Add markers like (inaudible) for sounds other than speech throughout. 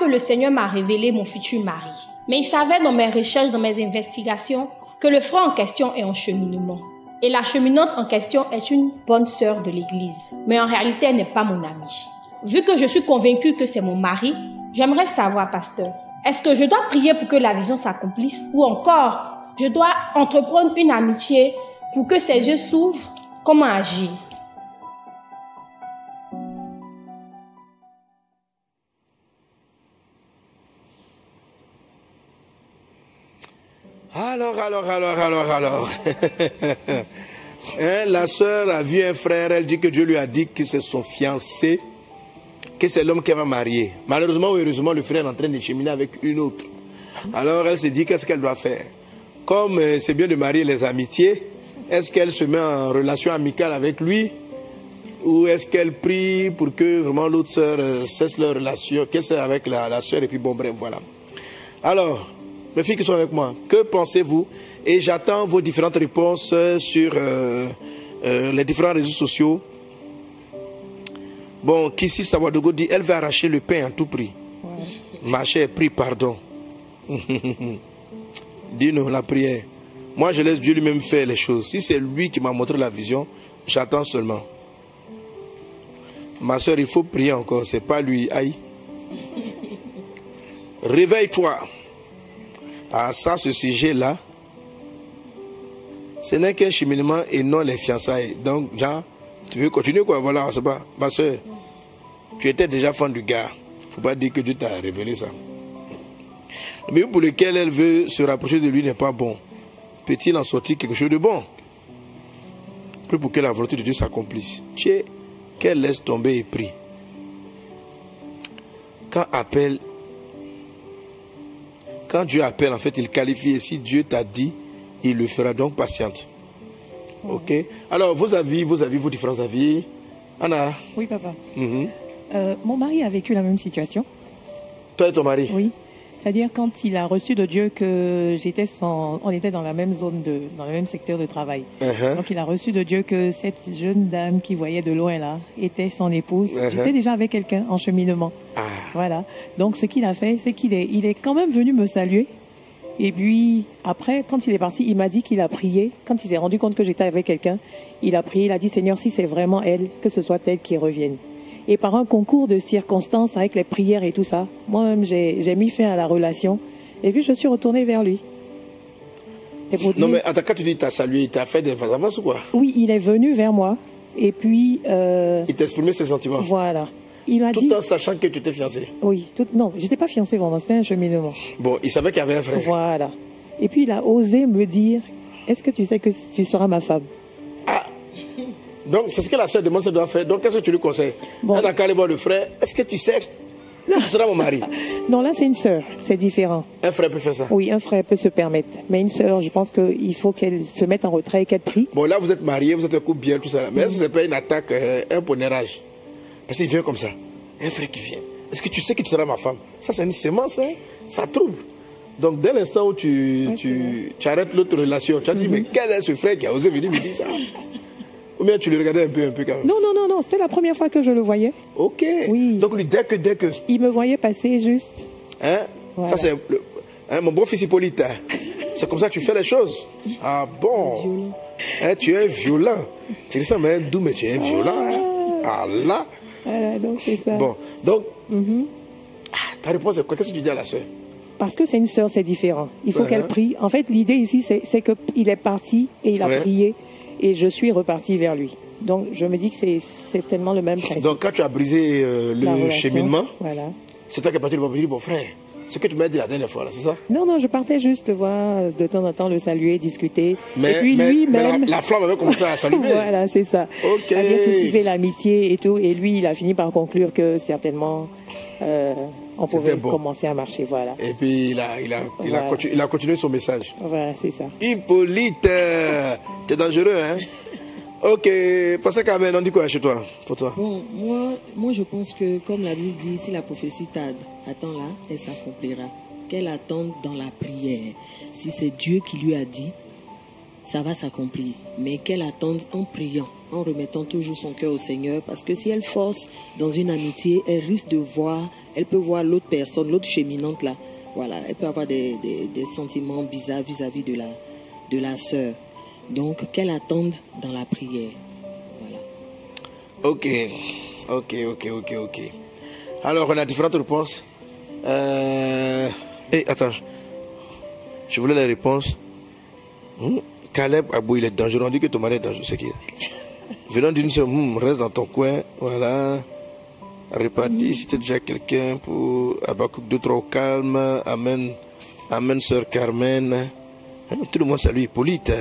que le Seigneur m'a révélé mon futur mari. Mais il s'avère dans mes recherches, dans mes investigations, que le frère en question est en cheminement. Et la cheminante en question est une bonne sœur de l'Église. Mais en réalité, elle n'est pas mon amie. Vu que je suis convaincue que c'est mon mari, j'aimerais savoir, pasteur, est-ce que je dois prier pour que la vision s'accomplisse ou encore je dois entreprendre une amitié pour que ses yeux s'ouvrent? Comment agir? Alors, alors, alors, alors, alors. (laughs) Hein, la sœur a vu un frère, elle dit que Dieu lui a dit que c'est son fiancé, que c'est l'homme qu'elle va marier. Malheureusement ou heureusement, le frère est en train de cheminer avec une autre. Alors elle se dit qu'est-ce qu'elle doit faire? Comme euh, c'est bien de marier les amitiés, est-ce qu'elle se met en relation amicale avec lui? Ou est-ce qu'elle prie pour que vraiment l'autre sœur euh, cesse leur relation, qu'elle avec la, la sœur et puis bon bref, voilà. Alors, mes filles qui sont avec moi, que pensez-vous? Et j'attends vos différentes réponses sur euh, euh, les différents réseaux sociaux. Bon, Kissi Sawadogo dit elle va arracher le pain à tout prix. Ma chère, prie pardon. (laughs) Dis-nous la prière. Moi, je laisse Dieu lui-même faire les choses. Si c'est lui qui m'a montré la vision, j'attends seulement. Ma soeur, il faut prier encore. C'est pas lui. Aïe. (laughs) Réveille-toi. Ah, ça, ce sujet-là, ce n'est qu'un cheminement et non les fiançailles. Donc, Jean, tu veux continuer quoi? Voilà, c'est pas. Ma soeur, tu étais déjà fan du gars. faut pas dire que Dieu t'a révélé ça. Mais pour lequel elle veut se rapprocher de lui n'est pas bon. Peut-il en sortir quelque chose de bon? Puis pour que la volonté de Dieu s'accomplisse. Tu qu'elle laisse tomber et prie. Quand appelle quand Dieu appelle, en fait, il qualifie. Et si Dieu t'a dit, il le fera. Donc, patiente. Ok? Alors, vos avis, vos avis, vos différents avis. Anna? Oui, papa. Mhm. Euh, mon mari a vécu la même situation. Toi et ton mari? Oui. C'est-à-dire quand il a reçu de Dieu que j'étais son, on était dans la même zone de, dans le même secteur de travail. Uh-huh. Donc il a reçu de Dieu que cette jeune dame qui voyait de loin là était son épouse. Uh-huh. J'étais déjà avec quelqu'un en cheminement. Ah. Voilà. Donc ce qu'il a fait, c'est qu'il est, il est quand même venu me saluer. Et puis après, quand il est parti, il m'a dit qu'il a prié. Quand il s'est rendu compte que j'étais avec quelqu'un, il a prié. Il a dit Seigneur, si c'est vraiment elle, que ce soit elle qui revienne. Et par un concours de circonstances avec les prières et tout ça, moi-même j'ai mis fin à la relation. Et puis je suis retournée vers lui. Et pour Non, mais attends, quand tu dis t'as salué, il t'a fait des avances ou quoi? Oui, il est venu vers moi. Et puis euh, Il t'a exprimé ses sentiments. voilà. Il m'a dit Tout en sachant que tu étais fiancé. oui. Tout, non, j'étais pas fiancée vraiment. C'était un cheminement. Bon, il savait qu'il y avait un frère. Voilà. Et puis il a osé me dire Est-ce que tu sais que tu seras ma femme? Donc, c'est ce que la soeur demande, ça doit faire. Donc, qu'est-ce que tu lui conseilles Bon. Elle n'a qu'à aller voir le frère. Est-ce que tu sais que tu seras mon mari (laughs) Non, là c'est une sœur. C'est différent. Un frère peut faire ça. Oui, un frère peut se permettre. Mais une sœur, je pense qu'il faut qu'elle se mette en retrait et qu'elle prie. Bon, là, vous êtes mariés, vous êtes un couple bien, tout ça. Mais est-ce que c'est pas une attaque, euh, un ponnérage Parce qu'il vient comme ça. Un frère qui vient. Est-ce que tu sais que tu seras ma femme Ça, c'est une sémence, hein Ça trouble. Donc, dès l'instant où tu, tu, tu arrêtes l'autre relation, tu as dit, mais quel est ce frère qui a osé venir me dire ça (laughs) Ou bien tu le regardais un peu, un peu quand même. Non, non, non, non. C'était la première fois que je le voyais. Ok. Oui. Donc, lui, dès que, dès que. Il me voyait passer juste. Hein? Voilà. Ça, c'est. le- hein, mon bon fils Hippolyte. hein. (laughs) C'est comme ça que tu fais les choses. Ah bon? Hein, Tu es violent. Tu dis ça, mais un doux, mais tu es violent. hein. Ah là Voilà, donc c'est ça. Bon, donc. Ah, ta réponse est quoi? Qu'est-ce que tu dis à la soeur Parce que c'est une sœur, c'est différent. Il faut Ouais. qu'elle prie. En fait, l'idée ici, c'est c'est qu'il est parti et il a Ouais. prié et je suis reparti vers lui. Donc, je me dis que c'est tellement le même principe. Donc, quand tu as brisé euh, le relation. cheminement, Voilà. c'est toi qui es parti le dire Bon frère, ce que tu m'as dit la dernière fois, c'est ça? Non, non, je partais juste le voir de temps en temps, le saluer, discuter. Mais, et puis mais- lui mais la, la flamme avait commencé à s'allumer. (laughs) voilà, c'est ça. Ok. Ça vient cultiver l'amitié et tout. Et lui, il a fini par conclure que certainement, euh, on pouvait bon. commencer à marcher. Voilà. Et puis, il a, il, a, il, a Voilà. continu- il a continué son message. Voilà, c'est ça. Hippolyte, t'es dangereux, hein? Ok, passez Carmen, on dit quoi chez toi Pour toi? Bon, moi, moi, je pense que, comme la Bible dit, si la prophétie tarde, attends là, elle s'accomplira. Qu'elle attende dans la prière. Si c'est Dieu qui lui a dit, ça va s'accomplir. Mais qu'elle attende en priant, en remettant toujours son cœur au Seigneur, parce que si elle force dans une amitié, elle risque de voir, elle peut voir l'autre personne, l'autre cheminante là, voilà, elle peut avoir des, des, sentiments bizarres vis-à-vis de la, de la sœur. Donc, qu'elle attende dans la prière. Voilà. Ok, ok, ok, ok, ok. Alors, on a différentes réponses. Euh... Eh, attends. Je voulais la réponse. Hmm, Caleb Abou, il est dangereux. On dit que ton mari est dangereux. C'est qui (laughs) Venant d'une seule, hmm, reste dans ton coin. Voilà. Répartis si tu déjà quelqu'un pour Abakouk 2 3 au calme. Amen. Amen, sœur Carmen. Hein, Tout le monde salue Hippolyte.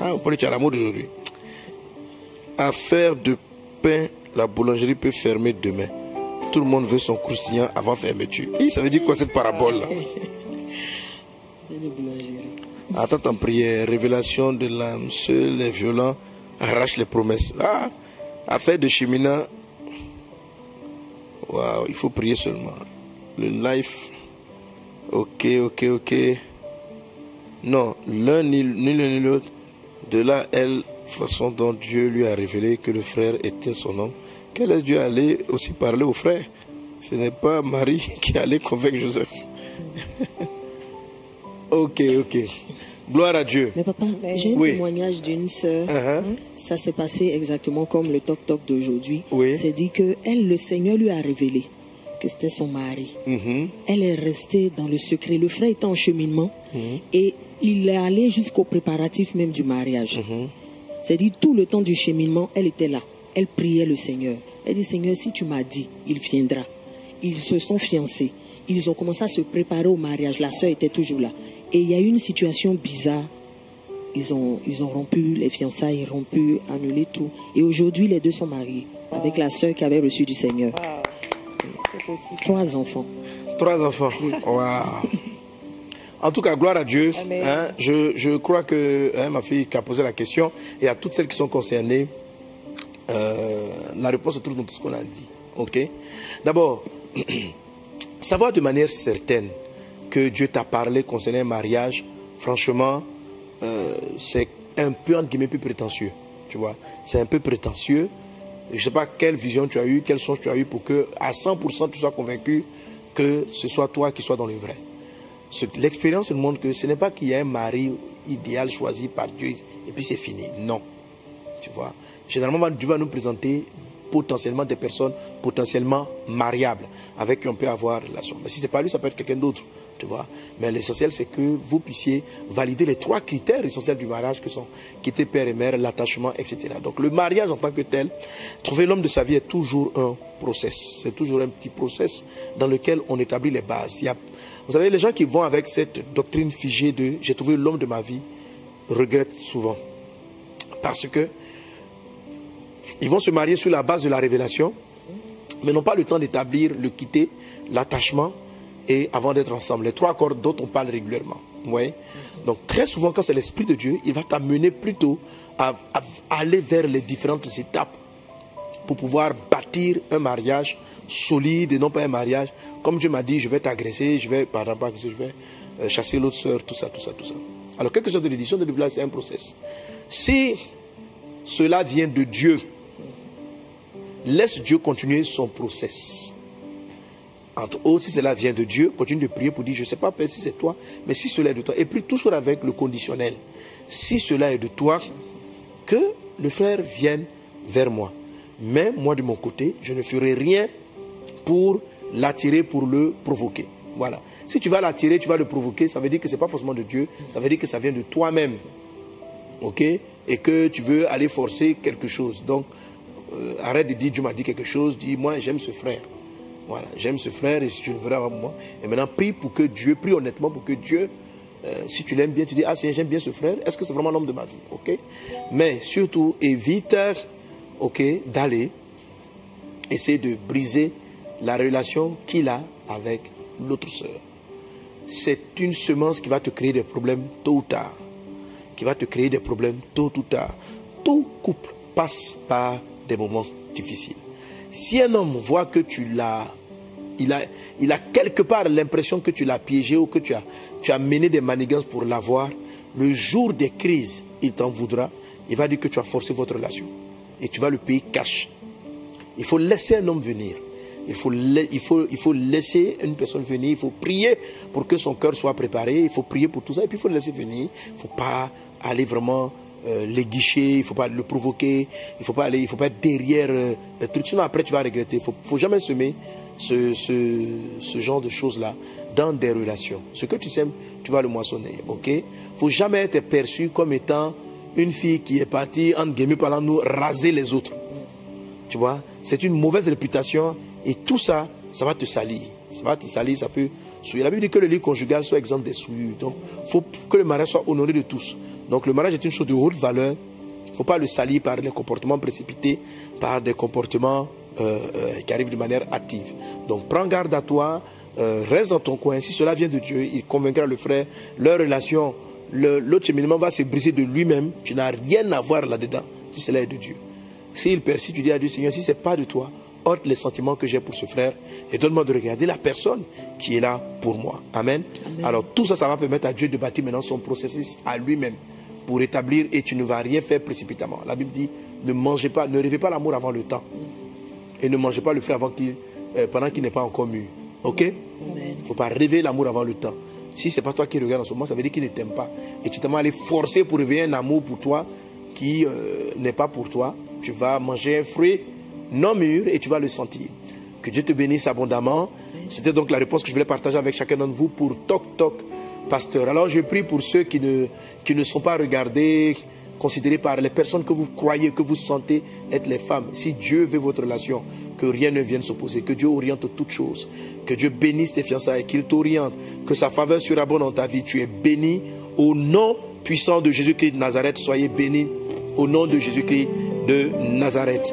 Ah, Hippolyte, tu as l'amour d'aujourd'hui. Affaire de pain, la boulangerie peut fermer demain. Tout le monde veut son croustillant avant fermeture. Et ça veut dire quoi cette parabole là (laughs) Une boulangerie. Attends en prière, révélation de l'âme, seuls les violents arrachent les promesses. Ah, affaire de cheminat. Waouh, il faut prier seulement. Le life. Ok, ok, ok. Non, l'un ni l'un ni l'autre. De là, elle, façon dont Dieu lui a révélé que le frère était son homme. Quel est Dieu aller aussi parler au frère Ce n'est pas Marie (laughs) qui allait convaincre Joseph. (laughs) ok, ok. Gloire à Dieu. Mais papa, j'ai un Oui. témoignage d'une sœur. Uh-huh. Ça s'est passé exactement comme le toc-toc d'aujourd'hui. Oui. C'est dit que elle, le Seigneur lui a révélé que c'était son mari. Mhm. Elle est restée dans le secret. Le frère était en cheminement Mhm. et il est allé jusqu'au préparatif même du mariage. Mhm. C'est dit tout le temps du cheminement, elle était là. Elle priait le Seigneur. Elle dit Seigneur, si tu m'as dit, il viendra. Ils se sont fiancés. Ils ont commencé à se préparer au mariage. La sœur était toujours là. Et il y a eu une situation bizarre. Ils ont, ils ont rompu les fiançailles, rompu, annulé tout. Et aujourd'hui, les deux sont mariés avec la sœur qui avait reçu du Seigneur. Trois enfants. Trois enfants. Waouh. En tout cas, gloire à Dieu. Hein, je, je crois que hein, ma fille qui a posé la question et à toutes celles qui sont concernées, euh, la réponse se trouve dans tout ce qu'on a dit. Ok? D'abord, (clears throat) savoir de manière certaine que Dieu t'a parlé concernant un mariage, franchement, euh, c'est un peu entre guillemets plus prétentieux. Tu vois, c'est un peu prétentieux. Je ne sais pas quelle vision tu as eue, quel songe tu as eu pour que à 100% tu sois convaincu que ce soit toi qui sois dans le vrai. Ce- L'expérience nous montre que ce n'est pas qu'il y a un mari idéal choisi par Dieu et puis c'est fini. Non. Tu vois. Généralement, Dieu va nous présenter potentiellement des personnes potentiellement mariables avec qui on peut avoir relation. Mais si c'est pas lui, ça peut être quelqu'un d'autre. Tu vois. Mais l'essentiel, c'est que vous puissiez valider les trois critères essentiels du mariage que sont quitter père et mère, l'attachement, etc. Donc le mariage en tant que tel, trouver l'homme de sa vie est toujours un process. C'est toujours un petit process dans lequel on établit les bases. Il y a- vous savez, les gens qui vont avec cette doctrine figée de j'ai trouvé l'homme de ma vie regrettent souvent. Parce que ils vont se marier sur la base de la révélation, mais n'ont pas le temps d'établir le quitter, l'attachement, et avant d'être ensemble. Les trois cordes dont on parle régulièrement. Voyez Donc très souvent, quand c'est l'Esprit de Dieu, il va t'amener plutôt à, aller vers les différentes étapes pour pouvoir bâtir un mariage solide et non pas un mariage. Comme Dieu m'a dit, je vais t'agresser, je vais, par exemple, agresser, je vais euh, chasser l'autre sœur, tout ça, tout ça, tout ça. Alors, quelque chose de l'édition de village, c'est un process. Si cela vient de Dieu, laisse Dieu continuer son process. Entre autres, si cela vient de Dieu, continue de prier pour dire, je ne sais pas si c'est toi, mais si cela est de toi. Et puis toujours avec le conditionnel. Si cela est de toi, que le frère vienne vers moi. Mais moi, de mon côté, je ne ferai rien pour l'attirer, pour le provoquer. Voilà. Si tu vas l'attirer, tu vas le provoquer, ça veut dire que ce n'est pas forcément de Dieu, ça veut dire que ça vient de toi-même. OK? Et que tu veux aller forcer quelque chose. Donc, euh, arrête de dire Dieu m'a dit quelque chose, dis moi j'aime ce frère. Voilà, j'aime ce frère et si tu le verras avec moi. Et maintenant, prie pour que Dieu, prie honnêtement pour que Dieu, euh, si tu l'aimes bien, tu dis Ah, Seigneur, j'aime bien ce frère, est-ce que c'est vraiment l'homme de ma vie? Ok? Mais surtout, évite ok, d'aller essayer de briser la relation qu'il a avec l'autre sœur. C'est une semence qui va te créer des problèmes tôt ou tard. Qui va te créer des problèmes tôt ou tard. Tout couple passe par des moments difficiles. Si un homme voit que tu l'as, il a, il a quelque part l'impression que tu l'as piégé ou que tu as, tu as mené des manigances pour l'avoir, Le jour des crises, il t'en voudra. Il va dire que tu as forcé votre relation. Et tu vas le payer cash. Il faut laisser un homme venir. Il faut, il, faut, il faut laisser une personne venir. Il faut prier pour que son cœur soit préparé. Il faut prier pour tout ça. Et puis il faut le laisser venir. Il ne faut pas aller vraiment euh, les guichets, il ne faut pas le provoquer, il ne faut pas aller, il faut pas être derrière euh, le truc. Sinon après tu vas regretter. Il faut, faut, jamais semer ce, ce, genre de choses-là dans des relations. Ce que tu sèmes, tu vas le moissonner. Ok? Faut jamais être perçu comme étant une fille qui est partie, en guillemets, pendant nous raser les autres. Tu vois? C'est une mauvaise réputation et tout ça, ça va te salir. Ça va te salir, ça peut souiller. La Bible dit que le lit conjugal soit exemple des souillures. Donc, faut que le mariage soit honoré de tous. Donc, le mariage est une chose de haute valeur. Il ne faut pas le salir par des comportements précipités, par des comportements euh, euh, qui arrivent de manière active. Donc, prends garde à toi, euh, reste dans ton coin. Si cela vient de Dieu, il convaincra le frère. Leur relation, l'autre cheminement va se briser de lui-même. Tu n'as rien à voir là-dedans si cela est de Dieu. S'il persiste, tu dis à Dieu, Seigneur, si ce n'est pas de toi, ôte les sentiments que j'ai pour ce frère et donne-moi de regarder la personne qui est là pour moi. Amen. Amen. Alors tout ça, ça va permettre à Dieu de bâtir maintenant son processus à lui-même pour établir et tu ne vas rien faire précipitamment. La Bible dit, ne mangez pas, ne rêvez pas l'amour avant le temps. Et ne mangez pas le frère avant qu'il, euh, pendant qu'il n'est pas encore mûr. Ok? Il ne faut pas rêver l'amour avant le temps. Si ce n'est pas toi qui regarde en ce moment, ça veut dire qu'il ne t'aime pas. Et tu t'es allé forcer pour réveiller un amour pour toi qui euh, n'est pas pour toi. Tu vas manger un fruit non mûr et tu vas le sentir. Que Dieu te bénisse abondamment. C'était donc la réponse que je voulais partager avec chacun d'entre vous pour Toc Toc Pasteur. Alors je prie pour ceux qui ne, qui ne sont pas regardés, considérés par les personnes que vous croyez, que vous sentez être les femmes. Si Dieu veut votre relation, que rien ne vienne s'opposer, que Dieu oriente toutes choses, que Dieu bénisse tes fiançailles, qu'il t'oriente, que sa faveur surabonde dans ta vie. Tu es béni au nom puissant de Jésus-Christ de Nazareth. Soyez bénis au nom de Jésus-Christ de Nazareth.